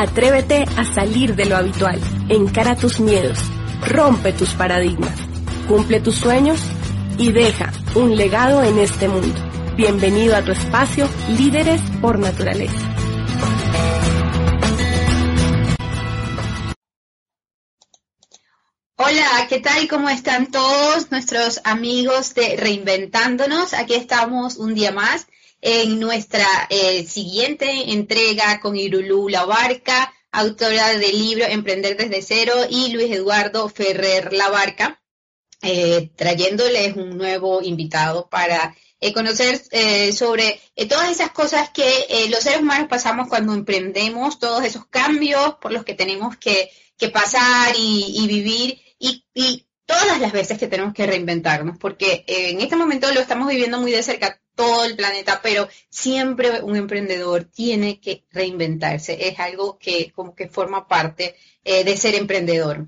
Atrévete a salir de lo habitual, encara tus miedos, rompe tus paradigmas, cumple tus sueños y deja un legado en este mundo. Bienvenido a tu espacio Líderes por Naturaleza. Hola, ¿qué tal? ¿Cómo están todos nuestros amigos de Reinventándonos? Aquí estamos un día más en nuestra eh, siguiente entrega con Irulú Labarca, autora del libro Emprender desde cero, y Luis Eduardo Ferrer Labarca, eh, trayéndoles un nuevo invitado para eh, conocer sobre todas esas cosas que los seres humanos pasamos cuando emprendemos, todos esos cambios por los que tenemos que, pasar y, vivir y todas las veces que tenemos que reinventarnos, porque en este momento lo estamos viviendo muy de cerca todo el planeta, pero siempre un emprendedor tiene que reinventarse. Es algo que como que forma parte eh, de ser emprendedor.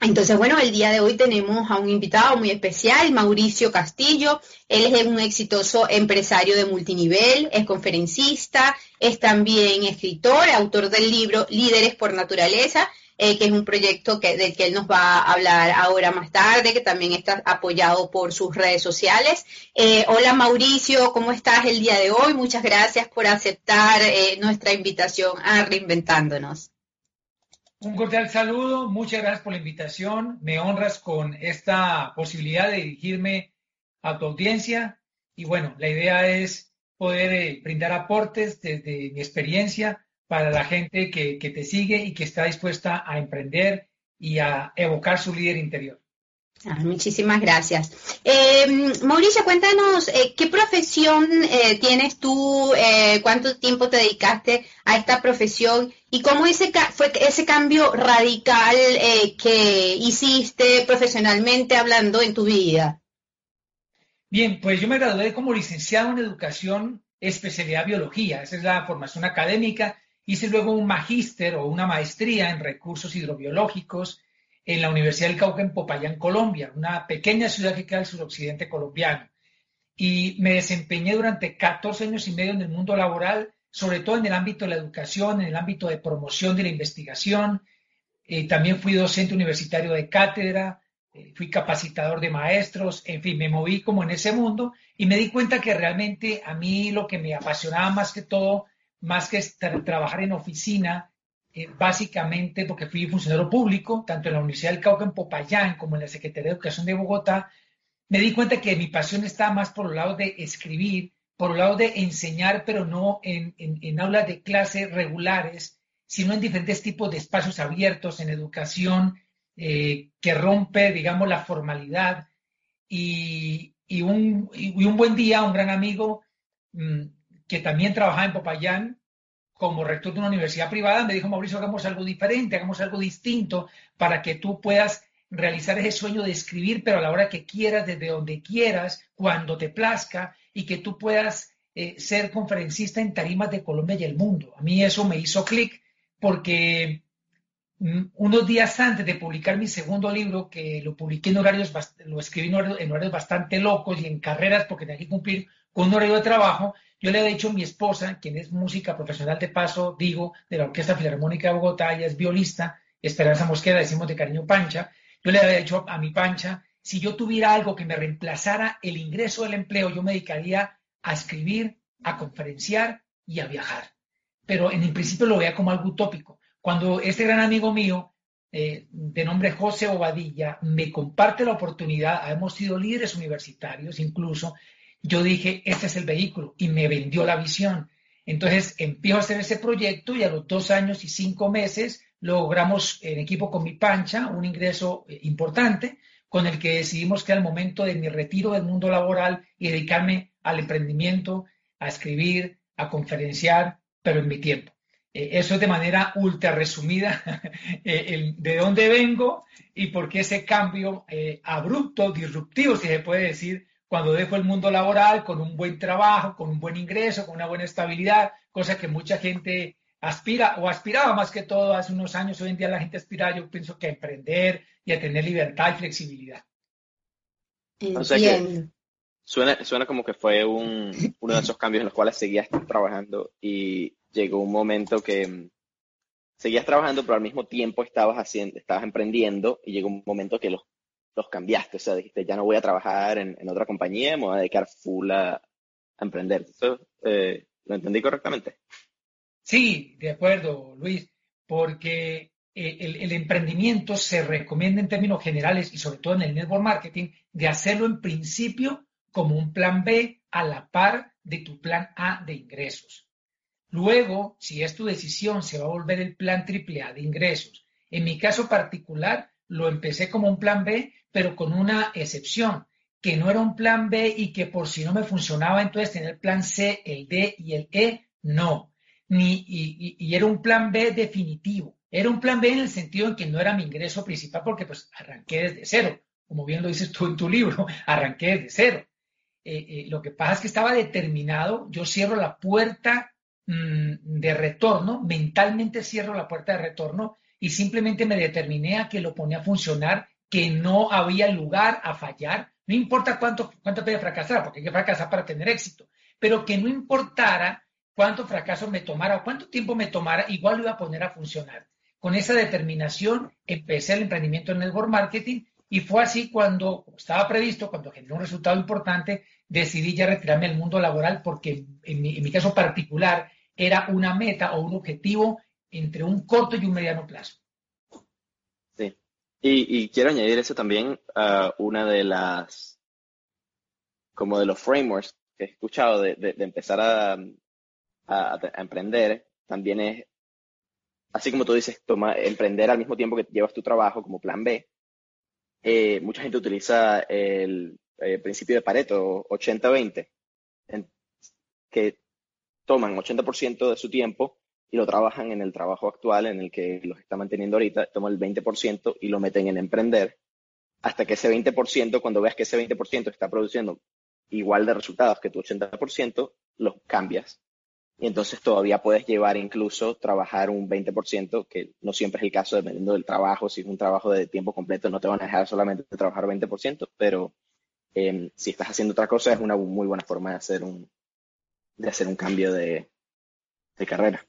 Entonces, bueno, el día de hoy tenemos a un invitado muy especial, Mauricio Castillo. Él es un exitoso empresario de multinivel, es conferencista, es también escritor, autor del libro Líderes por Naturaleza eh, que es un proyecto que, del que él nos va a hablar ahora más tarde, que también está apoyado por sus redes sociales. Eh, hola Mauricio, ¿cómo estás el día de hoy? Muchas gracias por aceptar eh, nuestra invitación a Reinventándonos. Un cordial saludo, muchas gracias por la invitación. Me honras con esta posibilidad de dirigirme a tu audiencia. Y bueno, la idea es poder brindar aportes desde mi experiencia para la gente que, te sigue y que está dispuesta a emprender y a evocar su líder interior. Ah, muchísimas gracias. Eh, Mauricio, cuéntanos, eh, ¿qué profesión eh, tienes tú? ¿Cuánto tiempo te dedicaste a esta profesión? ¿Y cómo ese fue ese cambio radical que hiciste profesionalmente hablando en tu vida? Bien, pues yo me gradué como licenciado en educación, especialidad biología. Esa es la formación académica Hice luego un magíster o una maestría en recursos hidrobiológicos en la Universidad del Cauca en Popayán, Colombia, una pequeña ciudad que queda al suroccidente colombiano. Y me desempeñé durante 14 años y medio en el mundo laboral, sobre todo en el ámbito de la educación, en el ámbito de promoción de la investigación. Eh, también fui docente universitario de cátedra, eh, fui capacitador de maestros, en fin, me moví como en ese mundo y me di cuenta que realmente a mí lo que me apasionaba más que todo más que trabajar en oficina, eh, básicamente porque fui funcionario público, tanto en la Universidad del Cauca en Popayán como en la Secretaría de Educación de Bogotá, me di cuenta que mi pasión estaba más por el lado de escribir, por el lado de enseñar, pero no en, aulas de clase regulares, sino en diferentes tipos de espacios abiertos, en educación eh, que rompe, digamos, la formalidad. Y, un, un, buen día, un gran amigo mm, que también trabajaba en Popayán como rector de una universidad privada, me dijo, Mauricio, hagamos algo diferente, hagamos algo distinto para que tú puedas realizar ese sueño de escribir, pero a la hora que quieras, desde donde quieras, cuando te plazca, y que tú puedas eh, ser conferencista en tarimas de Colombia y el mundo. A mí eso me hizo clic porque mm, unos días antes de publicar mi segundo libro, que lo publiqué en horarios, lo escribí en horarios, bastante locos y en carreras porque tenía que cumplir un horario de trabajo, yo le había dicho a mi esposa, quien es música profesional de paso, digo, de la Orquesta Filarmónica de Bogotá, ella es violista, Esperanza Mosquera, decimos de cariño Pancha, yo le había dicho a mi Pancha, si yo tuviera algo que me reemplazara el ingreso del empleo, yo me dedicaría a escribir, a conferenciar y a viajar. Pero en el principio lo veía como algo utópico. Cuando este gran amigo mío, eh, de nombre José Obadilla, me comparte la oportunidad, hemos sido líderes universitarios incluso, yo dije, este es el vehículo y me vendió la visión. Entonces empiezo a hacer ese proyecto y a los dos años y cinco meses logramos en equipo con mi pancha un ingreso eh, importante con el que decidimos que el momento de mi retiro del mundo laboral y dedicarme al emprendimiento, a escribir, a conferenciar, pero en mi tiempo. Eh, eso es de manera ultra resumida eh, de dónde vengo y por qué ese cambio abrupto, disruptivo, si se puede decir, cuando dejo el mundo laboral con un buen trabajo, con un buen ingreso, con una buena estabilidad, cosa que mucha gente aspira o aspiraba más que todo hace unos años. Hoy en día la gente aspira, yo pienso que a emprender y a tener libertad y flexibilidad. O sea que suena, suena como que fue un, uno de esos cambios en los cuales seguías trabajando y llegó un momento que seguías trabajando, pero al mismo tiempo estabas haciendo, estabas emprendiendo y llegó un momento que los, los cambiaste, o sea, dijiste, ya no voy a trabajar en, otra compañía, me voy a dedicar full a, emprender. ¿Eso, eh, ¿Lo entendí correctamente? Sí, de acuerdo, Luis, porque eh, el, el, emprendimiento se recomienda en términos generales y sobre todo en el network marketing de hacerlo en principio como un plan B a la par de tu plan A de ingresos. Luego, si es tu decisión, se va a volver el plan triple A de ingresos. En mi caso particular, lo empecé como un plan B, pero con una excepción, que no era un plan B y que por si no me funcionaba, entonces tener el plan C, el D y el E, no. Ni, y, era un plan B definitivo. Era un plan B en el sentido en que no era mi ingreso principal porque pues arranqué desde cero. Como bien lo dices tú en tu libro, arranqué desde cero. Eh, eh, lo que pasa es que estaba determinado, yo cierro la puerta Mm, de retorno, mentalmente cierro la puerta de retorno y simplemente me determiné a que lo ponía a funcionar, que no había lugar a fallar, no importa cuánto, cuánto fracasar, porque hay que fracasar para tener éxito, pero que no importara cuánto fracaso me tomara o cuánto tiempo me tomara, igual lo iba a poner a funcionar. Con esa determinación empecé el emprendimiento en network marketing y fue así cuando estaba previsto, cuando generó un resultado importante, decidí ya retirarme del mundo laboral porque en mi, caso particular era una meta o un objetivo entre un corto y un mediano plazo. Sí. Y, quiero añadir eso también a una de las, como de los frameworks que he escuchado de, empezar a, emprender, también es, así como tú dices, toma, emprender al mismo tiempo que llevas tu trabajo como plan B. Eh, mucha gente utiliza el el eh, principio de Pareto, 80-20, que toman 80% de su tiempo y lo trabajan en el trabajo actual en el que los está manteniendo ahorita, toman el 20% y lo meten en emprender, hasta que ese 20%, cuando veas que ese 20% está produciendo igual de resultados que tu 80%, los cambias. Y entonces todavía puedes llevar incluso trabajar un 20%, que no siempre es el caso dependiendo del trabajo. Si es un trabajo de tiempo completo, no te van a dejar solamente trabajar 20%, pero Em, si estás haciendo otra cosa, es una muy buena forma de hacer un, de hacer un cambio de, carrera.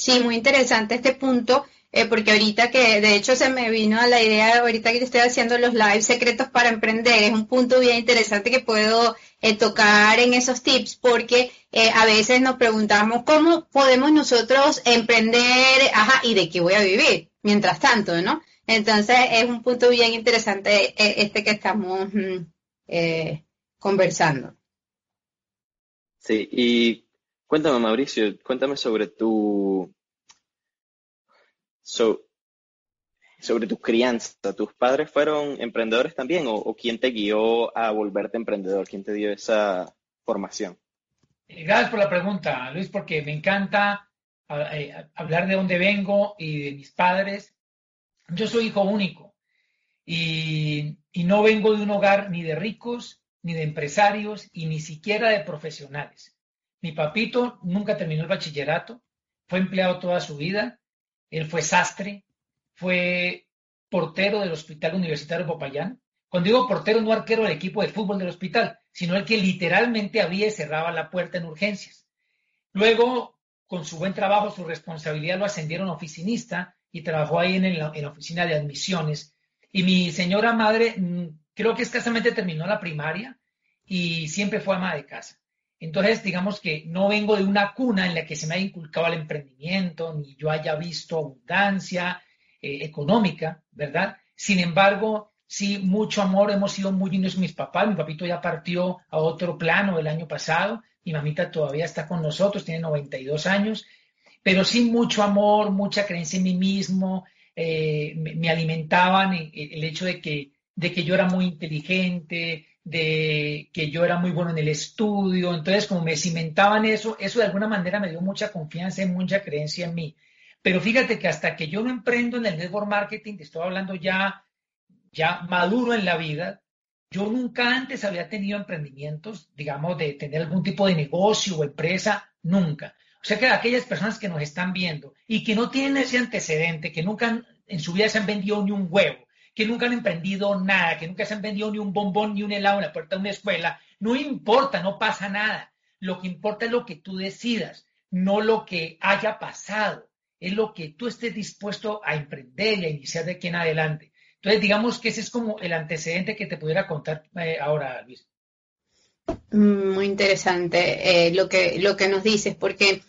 Sí, muy interesante este punto, eh, porque ahorita que de hecho se me vino a la idea, ahorita que estoy haciendo los live secretos para emprender, es un punto bien interesante que puedo eh, tocar en esos tips, porque eh, a veces nos preguntamos cómo podemos nosotros emprender, ajá, y de qué voy a vivir mientras tanto, ¿no? Entonces es un punto bien interesante este que estamos mm, conversando. Sí, y cuéntame, Mauricio, cuéntame sobre tu. sobre tu crianza. ¿Tus padres fueron emprendedores también o, quién te guió a volverte emprendedor? ¿Quién te dio esa formación? Eh, gracias por la pregunta, Luis, porque me encanta eh, hablar de dónde vengo y de mis padres. Yo soy hijo único. Y, no vengo de un hogar ni de ricos, ni de empresarios, y ni siquiera de profesionales. Mi papito nunca terminó el bachillerato, fue empleado toda su vida, él fue sastre, fue portero del Hospital Universitario Popayán. Cuando digo portero, no arquero del equipo de fútbol del hospital, sino el que literalmente abría y cerraba la puerta en urgencias. Luego, con su buen trabajo, su responsabilidad lo ascendieron a oficinista y trabajó ahí en la oficina de admisiones y mi señora madre mm, creo que escasamente terminó la primaria y siempre fue ama de casa. Entonces, digamos que no vengo de una cuna en la que se me haya inculcado el emprendimiento, ni yo haya visto abundancia eh, económica, ¿verdad? Sin embargo, sí, mucho amor, hemos sido muy lindos mis papás. Mi papito ya partió a otro plano el año pasado, mi mamita todavía está con nosotros, tiene 92 años, pero sí mucho amor, mucha creencia en mí mismo, eh, me, alimentaban el hecho de que, de que yo era muy inteligente, de que yo era muy bueno en el estudio. Entonces, como me cimentaban eso, eso de alguna manera me dio mucha confianza y mucha creencia en mí. Pero fíjate que hasta que yo no emprendo en el network marketing, te estoy hablando ya, ya maduro en la vida, yo nunca antes había tenido emprendimientos, digamos, de tener algún tipo de negocio o empresa, nunca. O sea que aquellas personas que nos están viendo y que no tienen ese antecedente, que nunca en su vida se han vendido ni un huevo, que nunca han emprendido nada, que nunca se han vendido ni un bombón ni un helado en la puerta de una escuela, no importa, no pasa nada. Lo que importa es lo que tú decidas, no lo que haya pasado. es lo que tú estés dispuesto a emprender y a iniciar de aquí en adelante. Entonces, digamos que ese es como el antecedente que te pudiera contar eh, ahora, Luis. Muy interesante eh, lo, que, lo que nos dices, porque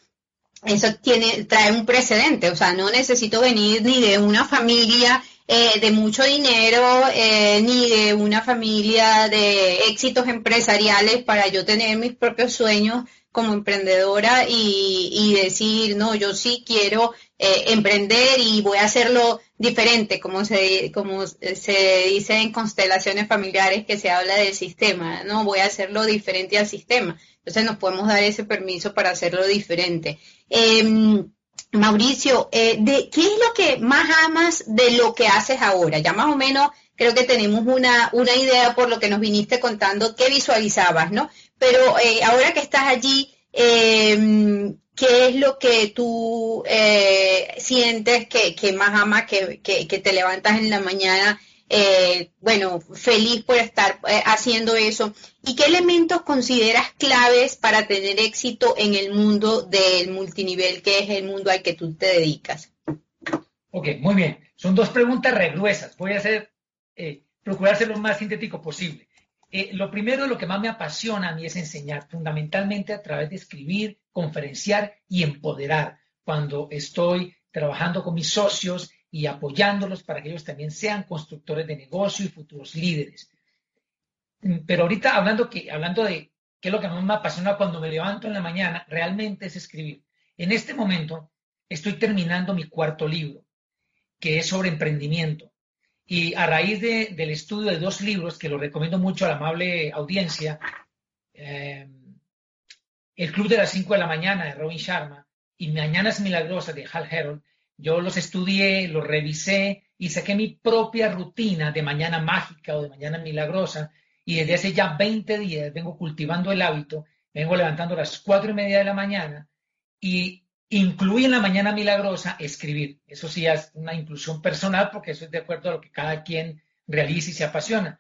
eso tiene, trae un precedente, o sea, no necesito venir ni de una familia eh, de mucho dinero, eh, ni de una familia de éxitos empresariales para yo tener mis propios sueños como emprendedora y, decir, no, yo sí quiero eh, emprender y voy a hacerlo diferente, como se, como se dice en constelaciones familiares que se habla del sistema, no, voy a hacerlo diferente al sistema. Entonces nos podemos dar ese permiso para hacerlo diferente. Em, Mauricio, eh, de, ¿qué es lo que más amas de lo que haces ahora? Ya más o menos creo que tenemos una, una idea por lo que nos viniste contando, qué visualizabas, ¿no? Pero eh, ahora que estás allí, em, ¿qué es lo que tú eh, sientes que, más amas, que, que, te levantas en la mañana eh, bueno, feliz por estar eh, haciendo eso. ¿Y qué elementos consideras claves para tener éxito en el mundo del multinivel, que es el mundo al que tú te dedicas? Ok, muy bien. Son dos preguntas regruesas. Voy a hacer, eh, procurar lo más sintético posible. lo primero, lo que más me apasiona a mí es enseñar, fundamentalmente a través de escribir, conferenciar y empoderar. Cuando estoy trabajando con mis socios y apoyándolos para que ellos también sean constructores de negocio y futuros líderes. Pero ahorita hablando, que, hablando de qué es lo que más me apasiona cuando me levanto en la mañana, realmente es escribir. En este momento estoy terminando mi cuarto libro, que es sobre emprendimiento. Y a raíz del estudio de dos libros, que lo recomiendo mucho a la amable audiencia, eh, El Club de las 5 de la mañana de Robin Sharma y Mañanas Milagrosas de Hal Herold, yo los estudié, los revisé y saqué mi propia rutina de mañana mágica o de mañana milagrosa y desde hace ya 20 días vengo cultivando el hábito, vengo levantando a las cuatro y media de la mañana y incluí en la mañana milagrosa escribir. Eso sí es una inclusión personal porque eso es de acuerdo a lo que cada quien realiza y se apasiona.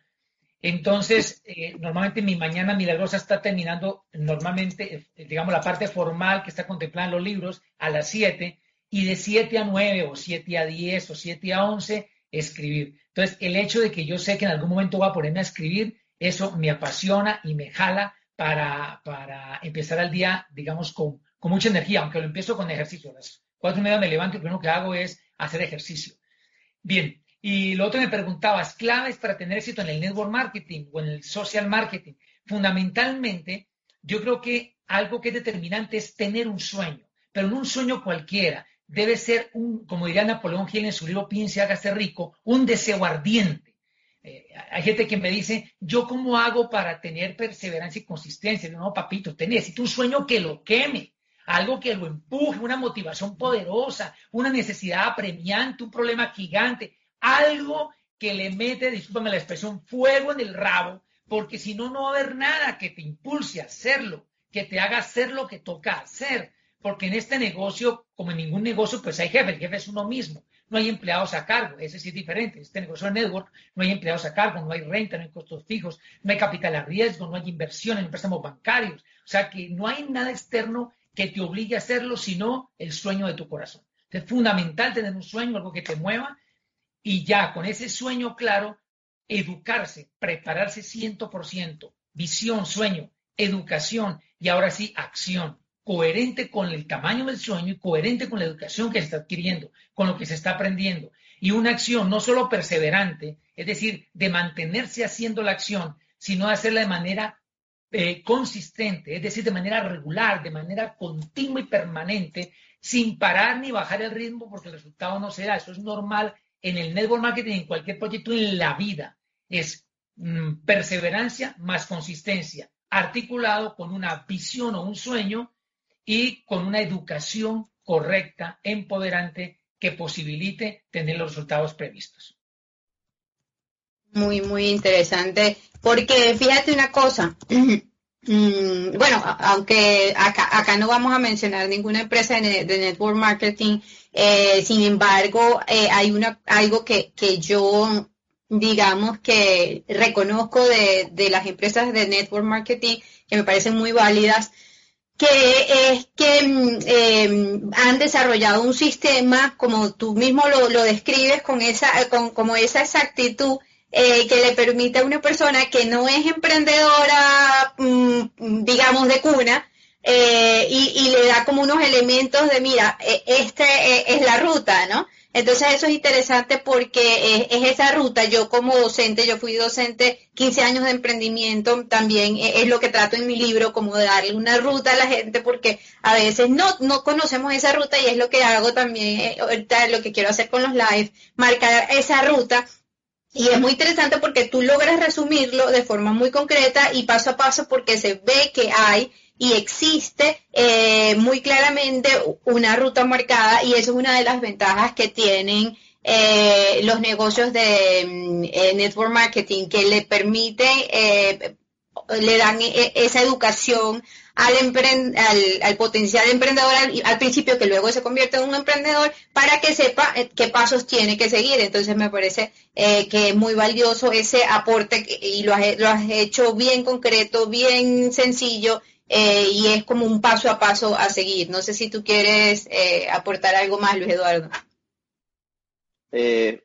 Entonces, eh, normalmente mi mañana milagrosa está terminando, normalmente, eh, digamos, la parte formal que está contemplada en los libros a las 7 y de 7 a 9 o 7 a 10 o 7 a 11 escribir. Entonces, el hecho de que yo sé que en algún momento voy a ponerme a escribir, eso me apasiona y me jala para, para empezar el día, digamos, con, con, mucha energía, aunque lo empiezo con ejercicio. A las 4 y media me levanto y lo primero que hago es hacer ejercicio. Bien, y lo otro me preguntabas, claves para tener éxito en el network marketing o en el social marketing. Fundamentalmente, yo creo que algo que es determinante es tener un sueño, pero no un sueño cualquiera, debe ser un, como diría Napoleón Hill en su libro Piense, hágase rico, un deseo ardiente. Eh, hay gente que me dice, ¿yo cómo hago para tener perseverancia y consistencia? no, papito, te necesito un sueño que lo queme, algo que lo empuje, una motivación poderosa, una necesidad apremiante, un problema gigante, algo que le mete, discúlpame la expresión, fuego en el rabo, porque si no, no va a haber nada que te impulse a hacerlo, que te haga hacer lo que toca hacer porque en este negocio, como en ningún negocio, pues hay jefe, el jefe es uno mismo, no hay empleados a cargo, ese sí es diferente, este negocio de network no hay empleados a cargo, no hay renta, no hay costos fijos, no hay capital a riesgo, no hay inversión en préstamos bancarios, o sea que no hay nada externo que te obligue a hacerlo, sino el sueño de tu corazón. Es fundamental tener un sueño, algo que te mueva, y ya con ese sueño claro, educarse, prepararse 100%, visión, sueño, educación y ahora sí, acción coherente con el tamaño del sueño y coherente con la educación que se está adquiriendo, con lo que se está aprendiendo. Y una acción no solo perseverante, es decir, de mantenerse haciendo la acción, sino de hacerla de manera eh, consistente, es decir, de manera regular, de manera continua y permanente, sin parar ni bajar el ritmo porque el resultado no se da. Eso es normal en el network marketing, en cualquier proyecto en la vida. Es mm, perseverancia más consistencia, articulado con una visión o un sueño y con una educación correcta, empoderante, que posibilite tener los resultados previstos. Muy, muy interesante, porque fíjate una cosa, mm, bueno, aunque acá, no vamos a mencionar ninguna empresa de, network marketing, eh, sin embargo, eh, hay una, algo que, que yo digamos que reconozco de, de, las empresas de network marketing que me parecen muy válidas que es que em, han desarrollado un sistema, como tú mismo lo, describes, con esa, con, como esa exactitud, eh, que le permite a una persona que no es emprendedora, mm, digamos, de cuna, eh, y, le da como unos elementos de, mira, e, este e, es la ruta, ¿no? Entonces eso es interesante porque es, esa ruta. Yo como docente, yo fui docente 15 años de emprendimiento, también es, lo que trato en mi libro, como de darle una ruta a la gente porque a veces no, no conocemos esa ruta y es lo que hago también, eh, ahorita lo que quiero hacer con los live, marcar esa ruta. Y es muy interesante porque tú logras resumirlo de forma muy concreta y paso a paso porque se ve que hay y existe eh, muy claramente una ruta marcada y eso es una de las ventajas que tienen eh, los negocios de mm, eh, network marketing que le permite, le dan esa educación al, al, potencial emprendedor al, principio que luego se convierte en un emprendedor para que sepa qué pasos tiene que seguir. Entonces me parece que es muy valioso ese aporte y lo has, lo has hecho bien concreto, bien sencillo eh, y es como un paso a paso a seguir. No sé si tú quieres eh, aportar algo más, Luis Eduardo. Eh,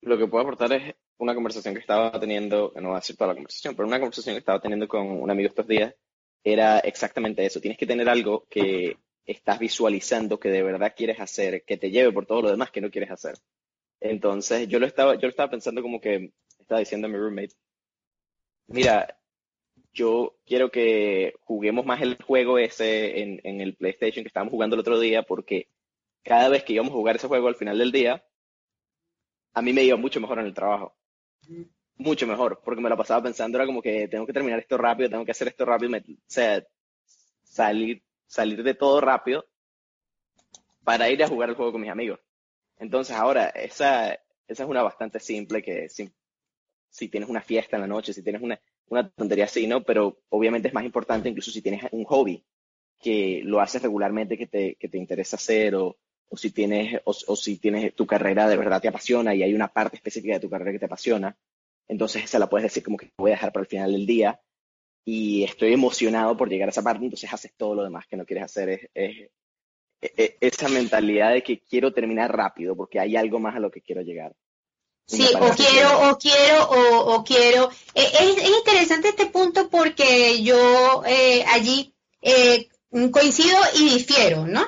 lo que puedo aportar es una conversación que estaba teniendo, no va a ser toda la conversación, pero una conversación que estaba teniendo con un amigo estos días era exactamente eso. Tienes que tener algo que estás visualizando que de verdad quieres hacer, que te lleve por todo lo demás que no quieres hacer. Entonces, yo lo estaba, yo lo estaba pensando como que estaba diciendo a mi roommate, mira, yo quiero que juguemos más el juego ese en, el PlayStation que estábamos jugando el otro día, porque cada vez que íbamos a jugar ese juego al final del día, a mí me iba mucho mejor en el trabajo. Mucho mejor, porque me lo pasaba pensando, era como que tengo que terminar esto rápido, tengo que hacer esto rápido, o sea, salir, salir de todo rápido para ir a jugar el juego con mis amigos. Entonces ahora, esa, esa es una bastante simple que si, si tienes una fiesta en la noche, si tienes una, una tontería así, ¿no? Pero obviamente es más importante incluso si tienes un hobby que lo haces regularmente, que te, que te interesa hacer, o, o si tienes, o, si tienes tu carrera de verdad te apasiona y hay una parte específica de tu carrera que te apasiona, entonces esa la puedes decir como que voy a dejar para el final del día y estoy emocionado por llegar a esa parte, entonces haces todo lo demás que no quieres hacer. Es, es, esa mentalidad de que quiero terminar rápido porque hay algo más a lo que quiero llegar. Sí, o quiero, o quiero, o, quiero. Eh, es, interesante este punto porque yo eh, allí eh, coincido y difiero, ¿no?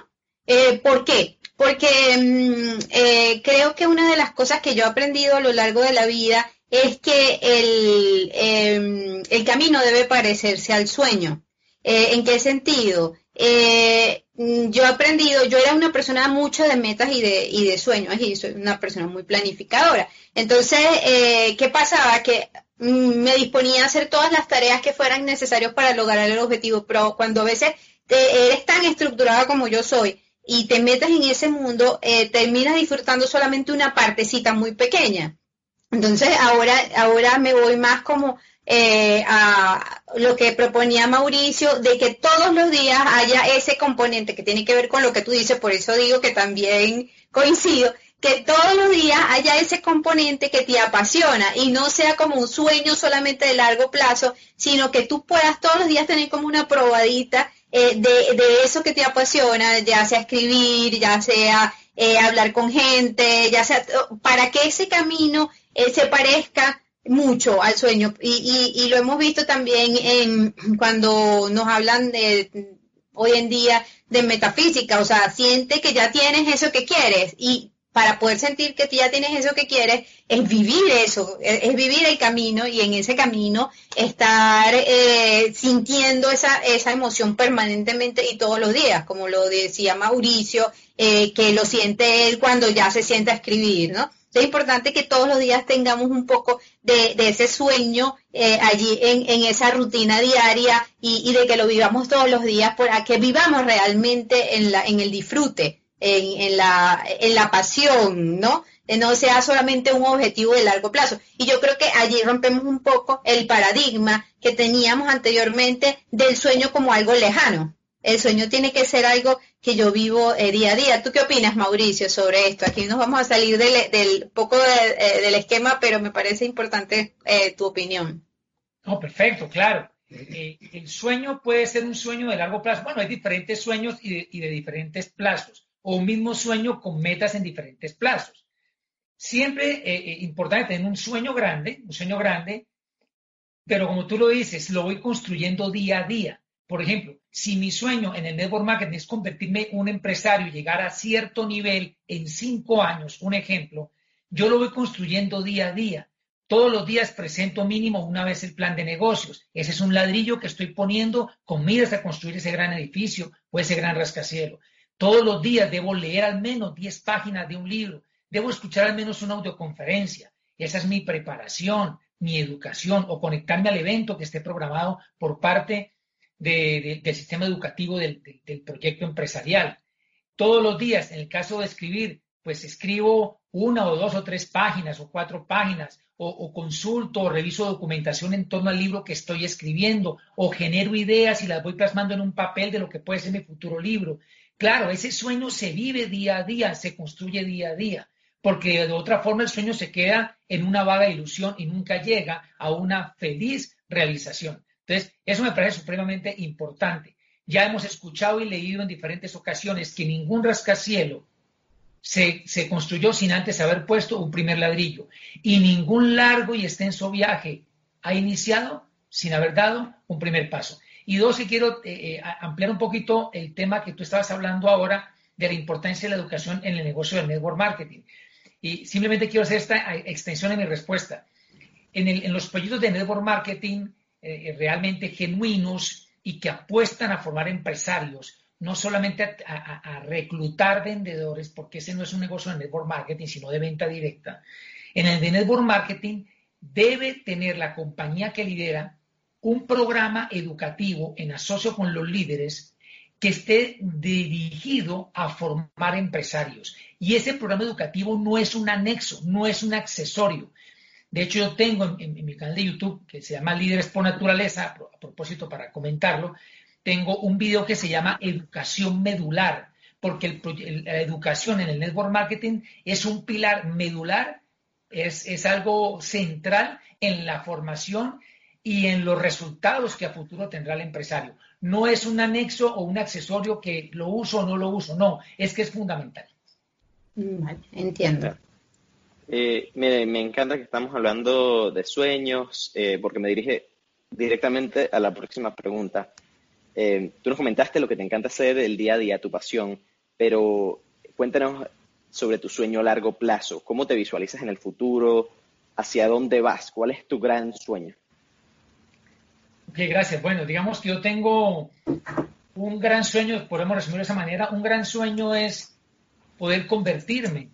¿Por qué? Porque mm, creo que una de las cosas que yo he aprendido a lo largo de la vida es que el, em, el camino debe parecerse al sueño. ¿En qué sentido? Eh, yo he aprendido, yo era una persona mucho de metas y de, y de sueños y soy una persona muy planificadora. Entonces, eh, ¿qué pasaba? Que mm, me disponía a hacer todas las tareas que fueran necesarias para lograr el objetivo, pero cuando a veces eres tan estructurada como yo soy y te metes en ese mundo, eh, terminas disfrutando solamente una partecita muy pequeña. Entonces, ahora, ahora me voy más como eh, a lo que proponía Mauricio, de que todos los días haya ese componente que tiene que ver con lo que tú dices, por eso digo que también coincido, que todos los días haya ese componente que te apasiona y no sea como un sueño solamente de largo plazo, sino que tú puedas todos los días tener como una probadita eh, de, eso que te apasiona, ya sea escribir, ya sea eh, hablar con gente, ya sea, para que ese camino se parezca mucho al sueño. Y, y, lo hemos visto también en cuando nos hablan de hoy en día de metafísica, o sea, siente que ya tienes eso que quieres y para poder sentir que ya tienes eso que quieres es vivir eso, es, vivir el camino y en ese camino estar eh, sintiendo esa, esa emoción permanentemente y todos los días, como lo decía Mauricio, eh, que lo siente él cuando ya se sienta a escribir, ¿no? es importante que todos los días tengamos un poco de, ese sueño eh, allí en, esa rutina diaria y, de que lo vivamos todos los días para que vivamos realmente en el disfrute, en, la, en la pasión, ¿no? no sea solamente un objetivo de largo plazo. Y yo creo que allí rompemos un poco el paradigma que teníamos anteriormente del sueño como algo lejano. El sueño tiene que ser algo que yo vivo eh, día a día. ¿Tú qué opinas, Mauricio, sobre esto? Aquí nos vamos a salir del, poco eh, del esquema, pero me parece importante eh, tu opinión. No, perfecto, claro. Eh, el sueño puede ser un sueño de largo plazo. Bueno, hay diferentes sueños y de, diferentes plazos, o un mismo sueño con metas en diferentes plazos. Siempre eh, eh, importante tener un sueño grande, un sueño grande, pero como tú lo dices, lo voy construyendo día a día. Por ejemplo, si mi sueño en el network marketing es convertirme en un empresario y llegar a cierto nivel en cinco años, un ejemplo, yo lo voy construyendo día a día. Todos los días presento mínimo una vez el plan de negocios. Ese es un ladrillo que estoy poniendo con miras a construir ese gran edificio o ese gran rascacielos. Todos los días debo leer al menos 10 páginas de un libro. Debo escuchar al menos una audioconferencia. Esa es mi preparación, mi educación o conectarme al evento que esté programado por parte del sistema educativo del proyecto empresarial. Todos los días, en el caso de escribir, pues escribo una o dos o tres páginas o cuatro páginas o, consulto o reviso documentación en torno al libro que estoy escribiendo o genero ideas y las voy plasmando en un papel de lo que puede ser mi futuro libro. Claro, ese sueño se vive día a día, se construye día a día, porque de otra forma el sueño se queda en una vaga ilusión y nunca llega a una feliz realización. Entonces, eso me parece supremamente importante. Ya hemos escuchado y leído en diferentes ocasiones que ningún rascacielos se, construyó sin antes haber puesto un primer ladrillo. Y ningún largo y extenso viaje ha iniciado sin haber dado un primer paso. Y dos, y quiero eh, eh, ampliar un poquito el tema que tú estabas hablando ahora de la importancia de la educación en el negocio del network marketing. Y simplemente quiero hacer esta extensión en mi respuesta. En, los proyectos de network marketing eh, realmente genuinos y que apuestan a formar empresarios, no solamente a, reclutar vendedores, porque ese no es un negocio de network marketing, sino de venta directa. En el de network marketing debe tener la compañía que lidera un programa educativo en asocio con los líderes que esté dirigido a formar empresarios. Y ese programa educativo no es un anexo, no es un accesorio. De hecho, yo tengo en, mi canal de YouTube, que se llama Líderes por Naturaleza, a propósito para comentarlo, tengo un video que se llama Educación Medular, porque la educación en el network marketing es un pilar medular, es, algo central en la formación y en los resultados que a futuro tendrá el empresario. No es un anexo o un accesorio que lo uso o no lo uso, no, es que es fundamental. Vale, entiendo. Eh, me, encanta que estamos hablando de sueños, eh, porque me dirige directamente a la próxima pregunta. Eh, tú nos comentaste lo que te encanta hacer el día a día, tu pasión, pero cuéntanos sobre tu sueño a largo plazo. ¿Cómo te visualizas en el futuro? ¿Hacia dónde vas? ¿Cuál es tu gran sueño? Gracias. Bueno, digamos que yo tengo un gran sueño, podemos resumirlo de esa manera, un gran sueño es poder convertirme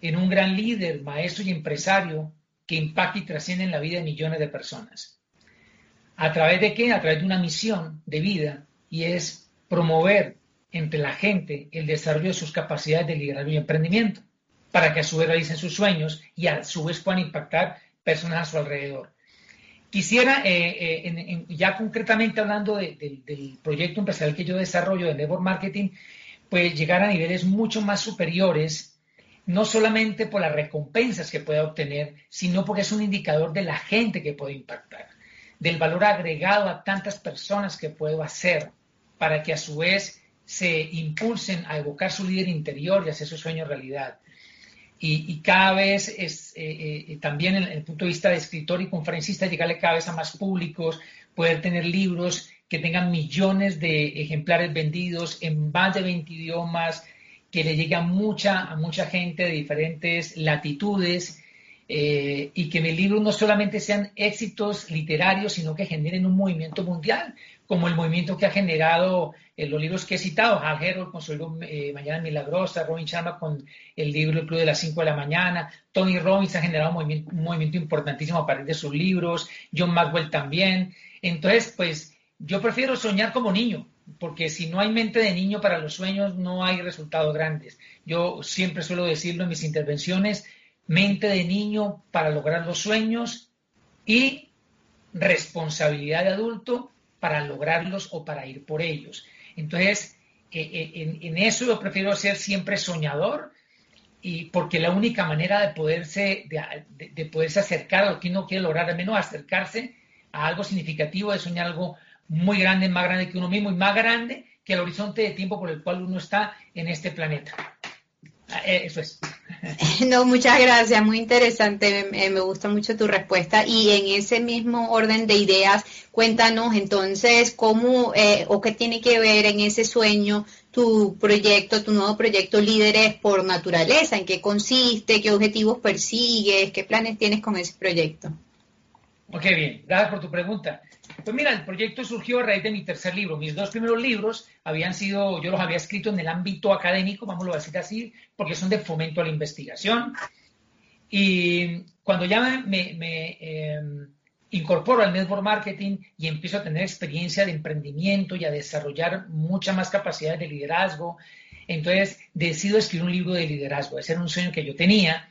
en un gran líder, maestro y empresario que impacte y trasciende en la vida de millones de personas. ¿A través de qué? A través de una misión de vida y es promover entre la gente el desarrollo de sus capacidades de liderazgo y emprendimiento para que a su vez realicen sus sueños y a su vez puedan impactar personas a su alrededor. Quisiera, eh, eh, ya concretamente hablando del proyecto empresarial que yo desarrollo de Network Marketing, pues llegar a niveles mucho más superiores, no solamente por las recompensas que pueda obtener, sino porque es un indicador de la gente que puede impactar del valor agregado a tantas personas que puedo hacer para que a su vez se impulsen a evocar su líder interior y hacer su sueño realidad. Y, cada vez es eh, eh, también en el punto de vista de escritor y conferencista llegarle cada vez a más públicos, poder tener libros que tengan millones de ejemplares vendidos en más de 20 idiomas, que le llegue a mucha, a mucha gente de diferentes latitudes eh, y que mis libros no solamente sean éxitos literarios, sino que generen un movimiento mundial, como el movimiento que ha generado eh, los libros que he citado, Hal Herold con su libro eh, Mañana Milagrosa, Robin Sharma con el libro El Club de las 5 de la mañana, Tony Robbins ha generado un movimiento, importantísimo a partir de sus libros, John Maxwell también. Entonces, pues yo prefiero soñar como niño, porque si no hay mente de niño para los sueños, no hay resultados grandes. Yo siempre suelo decirlo en mis intervenciones, mente de niño para lograr los sueños y responsabilidad de adulto para lograrlos o para ir por ellos. Entonces, eh, eh, en, eso yo prefiero ser siempre soñador y porque la única manera de poderse, de, poderse acercar a lo que uno quiere lograr, al menos acercarse, a algo significativo, de soñar algo muy grande, más grande que uno mismo y más grande que el horizonte de tiempo por el cual uno está en este planeta. Ah, eh, eso es. No, muchas gracias, muy interesante, me, gusta mucho tu respuesta. Y en ese mismo orden de ideas, cuéntanos entonces cómo eh, o qué tiene que ver en ese sueño tu proyecto, tu nuevo proyecto Líderes por Naturaleza, en qué consiste, qué objetivos persigues, qué planes tienes con ese proyecto. Ok, bien, gracias por tu pregunta. Pues mira, el proyecto surgió a raíz de mi tercer libro. Mis dos primeros libros habían sido, yo los había escrito en el ámbito académico, vamos a decir así, porque son de fomento a la investigación. Y cuando ya me, em, incorporo al network marketing y empiezo a tener experiencia de emprendimiento y a desarrollar muchas más capacidades de liderazgo, entonces decido escribir un libro de liderazgo. Ese era un sueño que yo tenía.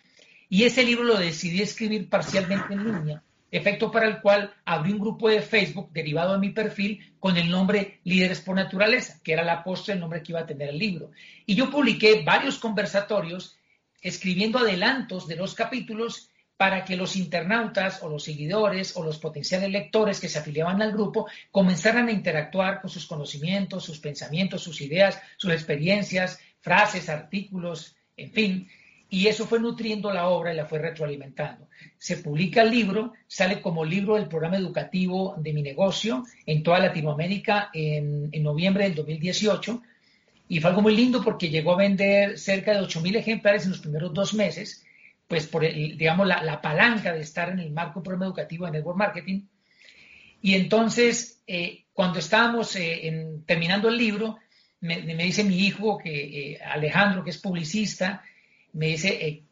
Y ese libro lo decidí escribir parcialmente en línea efecto para el cual abrí un grupo de Facebook derivado de mi perfil con el nombre Líderes por Naturaleza, que era la postre el nombre que iba a tener el libro. Y yo publiqué varios conversatorios escribiendo adelantos de los capítulos para que los internautas o los seguidores o los potenciales lectores que se afiliaban al grupo comenzaran a interactuar con sus conocimientos, sus pensamientos, sus ideas, sus experiencias, frases, artículos, en fin, y eso fue nutriendo la obra y la fue retroalimentando. Se publica el libro, sale como libro del programa educativo de mi negocio en toda Latinoamérica en, noviembre del 2018 y fue algo muy lindo porque llegó a vender cerca de 8.000 ejemplares en los primeros dos meses, pues por, digamos, la, palanca de estar en el marco programa educativo de Network Marketing. Y entonces, eh, cuando estábamos eh, terminando el libro, me, dice mi hijo, que, eh, Alejandro, que es publicista, me dice, eh,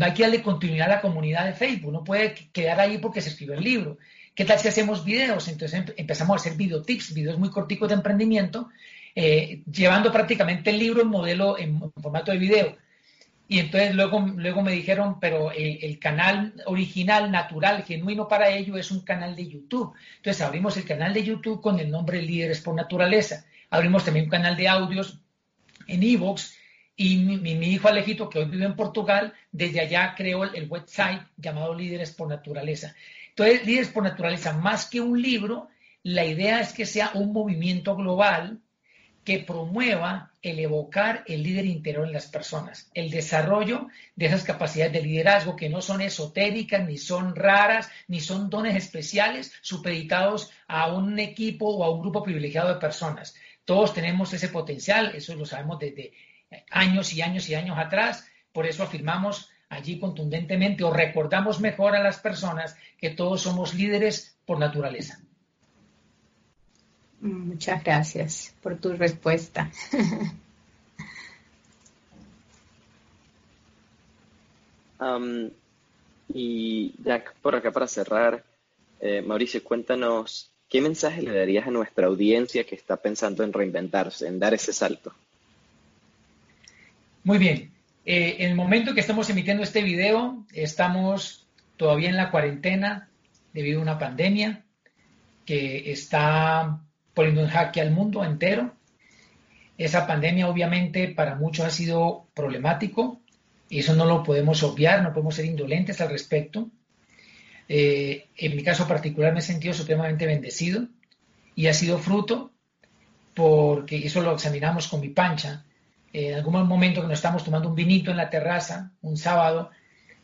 hay que darle continuidad a la comunidad de Facebook, no puede quedar ahí porque se escribe el libro. ¿Qué tal si hacemos videos? Entonces empezamos a hacer videotips, videos muy corticos de emprendimiento, eh, llevando prácticamente el libro en modelo, en, formato de video. Y entonces luego, luego me dijeron, pero el, canal original, natural, genuino para ello es un canal de YouTube. Entonces abrimos el canal de YouTube con el nombre Líderes por Naturaleza. Abrimos también un canal de audios en Evox y mi, hijo Alejito, que hoy vive en Portugal, desde allá creó el, website llamado Líderes por Naturaleza. Entonces, Líderes por Naturaleza, más que un libro, la idea es que sea un movimiento global que promueva el evocar el líder interior en las personas, el desarrollo de esas capacidades de liderazgo que no son esotéricas, ni son raras, ni son dones especiales supeditados a un equipo o a un grupo privilegiado de personas. Todos tenemos ese potencial, eso lo sabemos desde años y años y años atrás. Por eso afirmamos allí contundentemente o recordamos mejor a las personas que todos somos líderes por naturaleza. Muchas gracias por tu respuesta. y ya por acá para cerrar, eh, Mauricio, cuéntanos, ¿qué mensaje le darías a nuestra audiencia que está pensando en reinventarse, en dar ese salto? Muy bien. Eh, en el momento que estamos emitiendo este video, estamos todavía en la cuarentena debido a una pandemia que está poniendo en jaque al mundo entero. Esa pandemia obviamente para muchos ha sido problemático y eso no lo podemos obviar, no podemos ser indolentes al respecto. Eh, en mi caso particular me he sentido supremamente bendecido y ha sido fruto porque eso lo examinamos con mi pancha en algún momento que nos estamos tomando un vinito en la terraza, un sábado,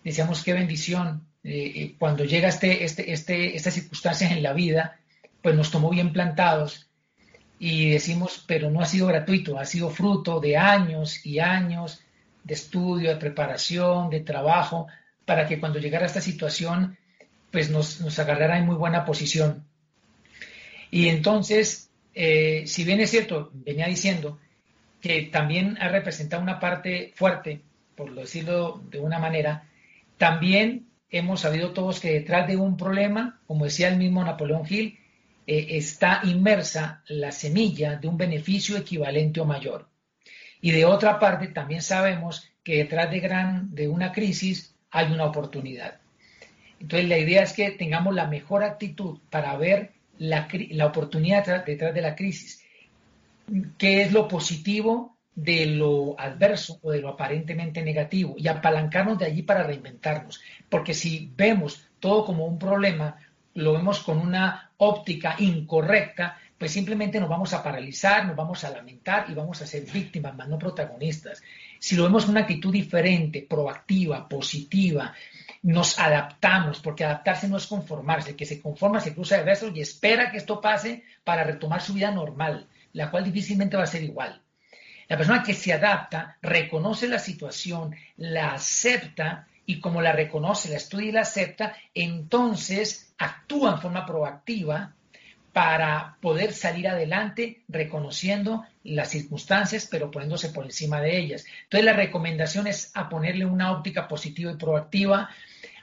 decíamos qué bendición. Eh, eh, cuando llega este, este, este, estas circunstancias en la vida, pues nos tomó bien plantados y decimos, pero no ha sido gratuito, ha sido fruto de años y años de estudio, de preparación, de trabajo, para que cuando llegara esta situación, pues nos, nos agarrara en muy buena posición. Y entonces, eh, si bien es cierto, venía diciendo, que también ha representado una parte fuerte, por decirlo de una manera, también hemos sabido todos que detrás de un problema, como decía el mismo Napoleón Hill, eh, está inmersa la semilla de un beneficio equivalente o mayor. Y de otra parte, también sabemos que detrás de, una crisis hay una oportunidad. Entonces, la idea es que tengamos la mejor actitud para ver la oportunidad detrás de la crisis qué es lo positivo de lo adverso o de lo aparentemente negativo y apalancarnos de allí para reinventarnos. Porque si vemos todo como un problema, lo vemos con una óptica incorrecta, pues simplemente nos vamos a paralizar, nos vamos a lamentar y vamos a ser víctimas, más no protagonistas. Si lo vemos con una actitud diferente, proactiva, positiva, nos adaptamos, porque adaptarse no es conformarse, el que se conforma se cruza de brazos y espera que esto pase para retomar su vida normal, la cual difícilmente va a ser igual. La persona que se adapta reconoce la situación, la acepta y como la reconoce, la estudia y la acepta, entonces actúa en forma proactiva para poder salir adelante reconociendo las circunstancias, pero poniéndose por encima de ellas. Entonces la recomendación es a ponerle una óptica positiva y proactiva,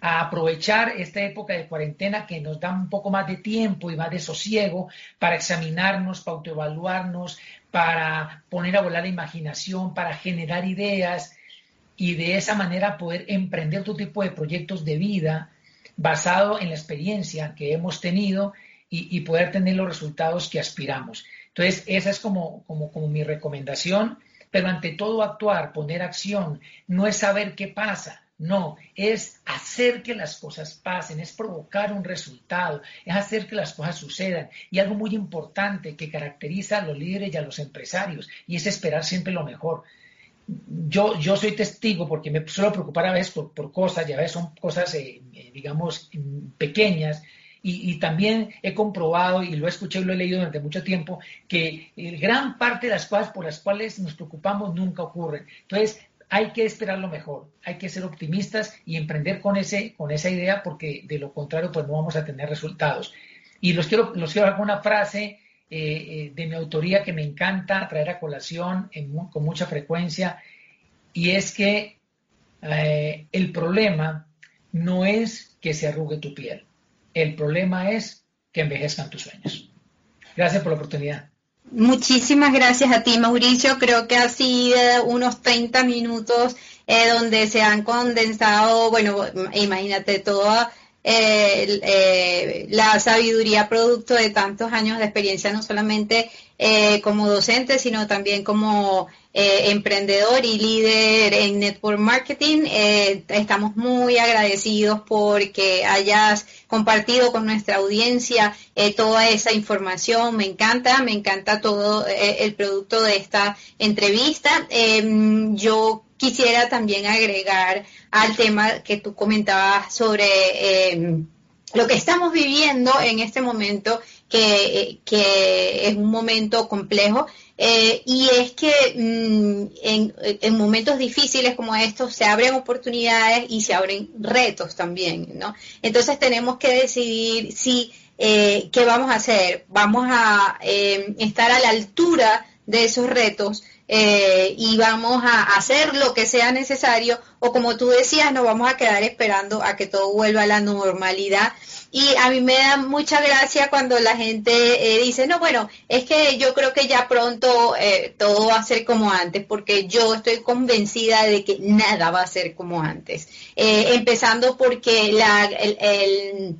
a aprovechar esta época de cuarentena que nos da un poco más de tiempo y más de sosiego para examinarnos, para autoevaluarnos, para poner a volar la imaginación, para generar ideas y de esa manera poder emprender otro tipo de proyectos de vida basado en la experiencia que hemos tenido y, poder tener los resultados que aspiramos. Entonces, esa es como, como, como mi recomendación, pero ante todo actuar, poner acción, no es saber qué pasa, no, es hacer que las cosas pasen, es provocar un resultado, es hacer que las cosas sucedan. Y algo muy importante que caracteriza a los líderes y a los empresarios, y es esperar siempre lo mejor. Yo, yo soy testigo porque me suelo preocupar a veces por, cosas, y a veces son cosas, eh, eh, digamos, pequeñas, y, también he comprobado, y lo he escuchado y lo he leído durante mucho tiempo, que gran parte de las cosas por las cuales nos preocupamos nunca ocurren. Entonces, hay que esperar lo mejor, hay que ser optimistas y emprender con, ese, con esa idea, porque de lo contrario, pues no vamos a tener resultados. Y los quiero, los quiero dar una frase eh, eh, de mi autoría que me encanta traer a colación con mucha frecuencia, y es que eh, el problema no es que se arrugue tu piel, el problema es que envejezcan tus sueños. Gracias por la oportunidad. Muchísimas gracias a ti, Mauricio. Creo que ha sido unos 30 minutos eh, donde se han condensado, bueno, imagínate toda eh, eh, la sabiduría producto de tantos años de experiencia, no solamente como docente, sino también como eh, emprendedor y líder en Network Marketing. Eh, estamos muy agradecidos porque hayas compartido con nuestra audiencia eh, toda esa información. Me encanta, me encanta todo el producto de esta entrevista. Em, yo quisiera también agregar al tema que tú comentabas sobre em, lo que estamos viviendo en este momento, que, es un momento complejo eh, y es que mm, en, momentos difíciles como estos se abren oportunidades y se abren retos también, ¿no? Entonces tenemos que decidir si eh, qué vamos a hacer. Vamos a eh, estar a la altura de esos retos y vamos a hacer lo que sea necesario o como tú decías, nos vamos a quedar esperando a que todo vuelva a la normalidad y a mí me da mucha gracia cuando la gente eh, dice, no, bueno, es que yo creo que ya pronto eh, todo va a ser como antes, porque yo estoy convencida de que nada va a ser como antes. Eh, empezando porque la, el,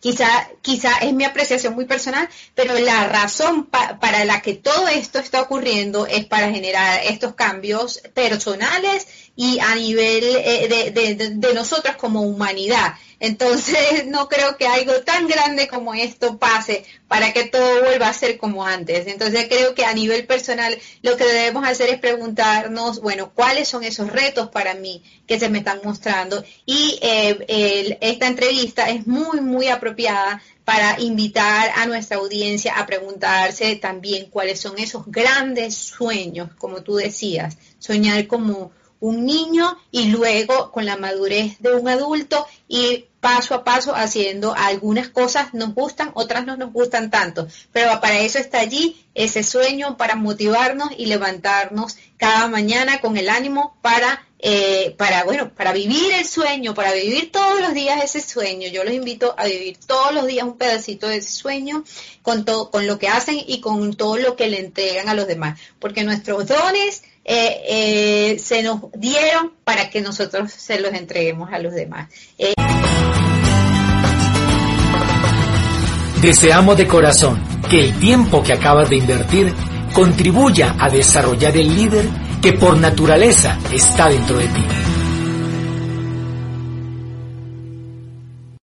quizá, quizá es mi apreciación muy personal, pero la razón para la que todo esto está ocurriendo es para generar estos cambios personales y a nivel de, de, de nosotros como humanidad. Entonces, no creo que algo tan grande como esto pase para que todo vuelva a ser como antes. Entonces, creo que a nivel personal lo que debemos hacer es preguntarnos, bueno, ¿cuáles son esos retos para mí que se me están mostrando? Y eh, esta entrevista es muy, muy apropiada para invitar a nuestra audiencia a preguntarse también cuáles son esos grandes sueños, como tú decías, soñar como un niño y luego con la madurez de un adulto y paso a paso haciendo algunas cosas nos gustan, otras no nos gustan tanto, pero para eso está allí ese sueño para motivarnos y levantarnos cada mañana con el ánimo para eh, para bueno para vivir el sueño, para vivir todos los días ese sueño. Yo los invito a vivir todos los días un pedacito de ese sueño con todo con lo que hacen y con todo lo que le entregan a los demás, porque nuestros dones eh, eh, se nos dieron para que nosotros se los entreguemos a los demás. Eh, Deseamos de corazón que el tiempo que acabas de invertir contribuya a desarrollar el líder que por naturaleza está dentro de ti.